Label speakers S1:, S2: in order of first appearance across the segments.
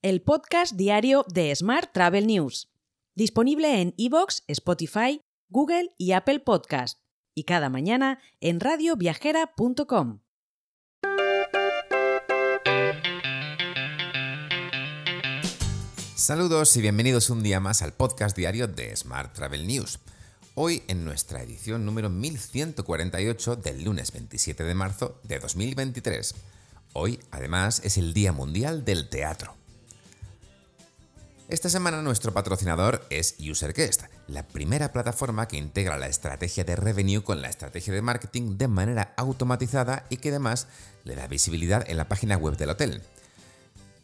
S1: el podcast diario de Smart Travel News, disponible en iVoox, Spotify, Google y Apple Podcast, y cada mañana en radioviajera.com.
S2: Saludos y bienvenidos un día más al podcast diario de Smart Travel News. Hoy en nuestra edición número 1148 del lunes 27 de marzo de 2023. Hoy, además, es el Día Mundial del Teatro. Esta semana nuestro patrocinador es UserGuest, la primera plataforma que integra la estrategia de revenue con la estrategia de marketing de manera automatizada y que además le da visibilidad en la página web del hotel.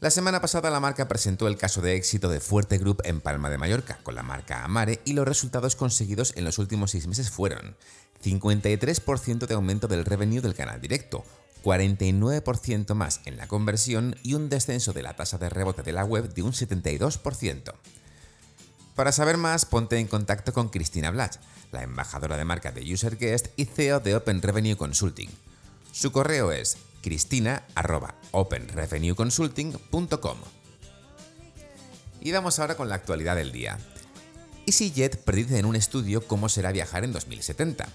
S2: La semana pasada la marca presentó el caso de éxito de Fuerte Group en Palma de Mallorca con la marca Amare y los resultados conseguidos en los últimos seis meses fueron 53% de aumento del revenue del canal directo, 49% más en la conversión y un descenso de la tasa de rebote de la web de un 72%. Para saber más, ponte en contacto con Cristina Blach, la embajadora de marca de UserGuest y CEO de Open Revenue Consulting. Su correo es cristina.openrevenueconsulting.com. Y vamos ahora con la actualidad del día. EasyJet predice en un estudio cómo será viajar en 2070.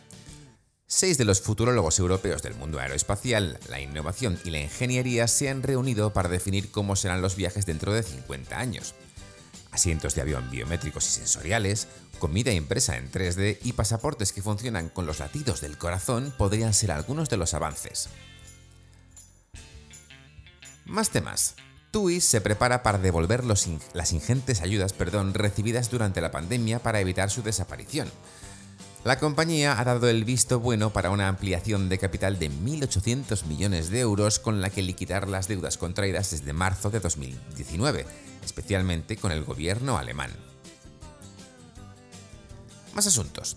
S2: Seis de los futurólogos europeos del mundo aeroespacial, la innovación y la ingeniería se han reunido para definir cómo serán los viajes dentro de 50 años. Asientos de avión biométricos y sensoriales, comida impresa en 3D y pasaportes que funcionan con los latidos del corazón podrían ser algunos de los avances. Más temas. TUI se prepara para devolver las ingentes ayudas perdón, recibidas durante la pandemia para evitar su desaparición. La compañía ha dado el visto bueno para una ampliación de capital de 1.800 millones de euros con la que liquidar las deudas contraídas desde marzo de 2019, especialmente con el gobierno alemán. Más asuntos.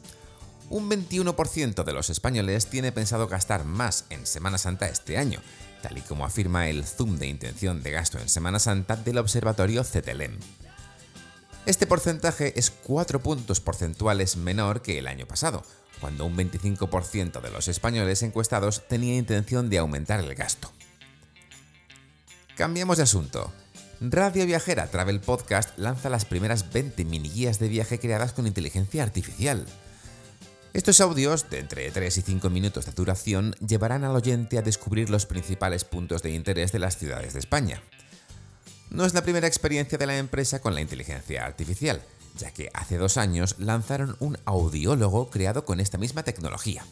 S2: Un 21% de los españoles tiene pensado gastar más en Semana Santa este año, tal y como afirma el Zoom de intención de gasto en Semana Santa del observatorio CETELEM. Este porcentaje es 4 puntos porcentuales menor que el año pasado, cuando un 25% de los españoles encuestados tenía intención de aumentar el gasto. Cambiamos de asunto. Radio Viajera Travel Podcast lanza las primeras 20 mini guías de viaje creadas con inteligencia artificial. Estos audios, de entre 3 y 5 minutos de duración, llevarán al oyente a descubrir los principales puntos de interés de las ciudades de España. No es la primera experiencia de la empresa con la inteligencia artificial, ya que hace dos años lanzaron un audiólogo creado con esta misma tecnología.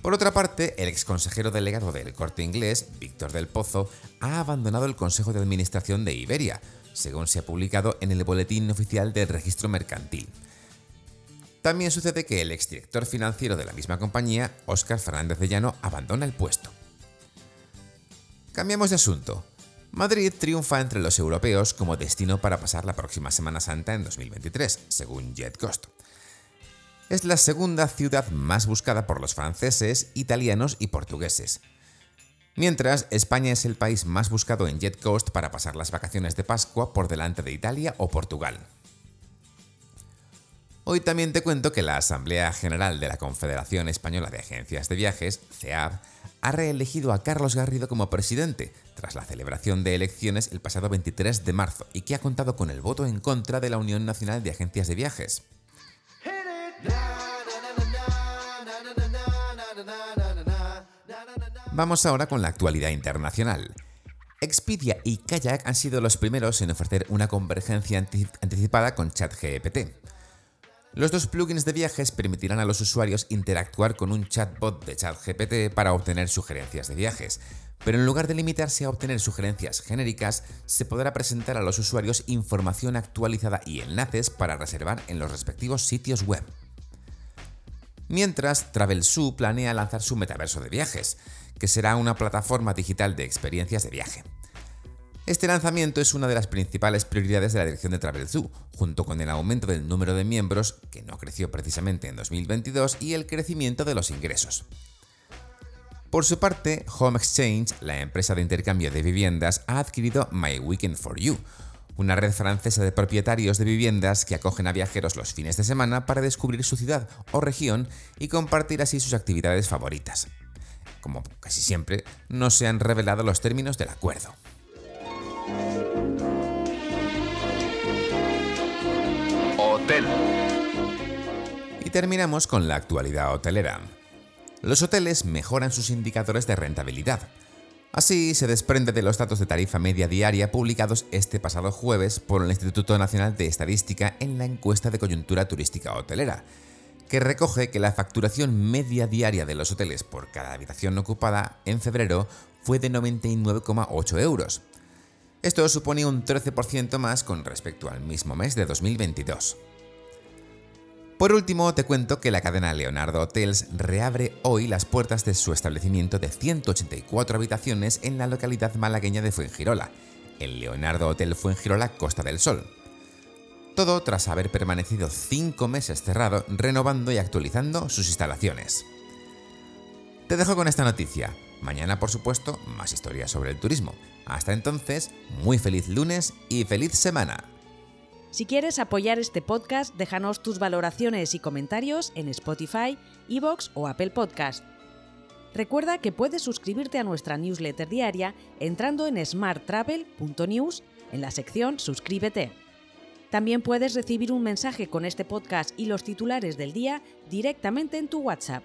S2: Por otra parte, el ex consejero delegado del corte inglés, Víctor del Pozo, ha abandonado el Consejo de Administración de Iberia, según se ha publicado en el Boletín Oficial del Registro Mercantil. También sucede que el exdirector financiero de la misma compañía, Óscar Fernández de Llano, abandona el puesto. Cambiamos de asunto. Madrid triunfa entre los europeos como destino para pasar la próxima Semana Santa en 2023, según JetCost. Es la segunda ciudad más buscada por los franceses, italianos y portugueses. Mientras, España es el país más buscado en JetCoast para pasar las vacaciones de Pascua por delante de Italia o Portugal. Hoy también te cuento que la Asamblea General de la Confederación Española de Agencias de Viajes, CEAB, ha reelegido a Carlos Garrido como presidente tras la celebración de elecciones el pasado 23 de marzo y que ha contado con el voto en contra de la Unión Nacional de Agencias de Viajes. Vamos ahora con la actualidad internacional. Expedia y Kayak han sido los primeros en ofrecer una convergencia anticipada con ChatGPT. Los dos plugins de viajes permitirán a los usuarios interactuar con un chatbot de ChatGPT para obtener sugerencias de viajes, pero en lugar de limitarse a obtener sugerencias genéricas, se podrá presentar a los usuarios información actualizada y enlaces para reservar en los respectivos sitios web. Mientras, TravelSoo planea lanzar su metaverso de viajes, que será una plataforma digital de experiencias de viaje. Este lanzamiento es una de las principales prioridades de la dirección de TravelZoo, junto con el aumento del número de miembros, que no creció precisamente en 2022, y el crecimiento de los ingresos. Por su parte, Home Exchange, la empresa de intercambio de viviendas, ha adquirido My Weekend for You, una red francesa de propietarios de viviendas que acogen a viajeros los fines de semana para descubrir su ciudad o región y compartir así sus actividades favoritas. Como casi siempre, no se han revelado los términos del acuerdo. Hotel. Y terminamos con la actualidad hotelera. Los hoteles mejoran sus indicadores de rentabilidad. Así se desprende de los datos de tarifa media diaria publicados este pasado jueves por el Instituto Nacional de Estadística en la encuesta de coyuntura turística hotelera, que recoge que la facturación media diaria de los hoteles por cada habitación ocupada en febrero fue de 99,8 euros. Esto supone un 13% más con respecto al mismo mes de 2022. Por último, te cuento que la cadena Leonardo Hotels reabre hoy las puertas de su establecimiento de 184 habitaciones en la localidad malagueña de Fuengirola, el Leonardo Hotel Fuengirola Costa del Sol. Todo tras haber permanecido 5 meses cerrado renovando y actualizando sus instalaciones. Te dejo con esta noticia. Mañana, por supuesto, más historias sobre el turismo. Hasta entonces, muy feliz lunes y feliz semana.
S1: Si quieres apoyar este podcast, déjanos tus valoraciones y comentarios en Spotify, Evox o Apple Podcast. Recuerda que puedes suscribirte a nuestra newsletter diaria entrando en smarttravel.news en la sección Suscríbete. También puedes recibir un mensaje con este podcast y los titulares del día directamente en tu WhatsApp.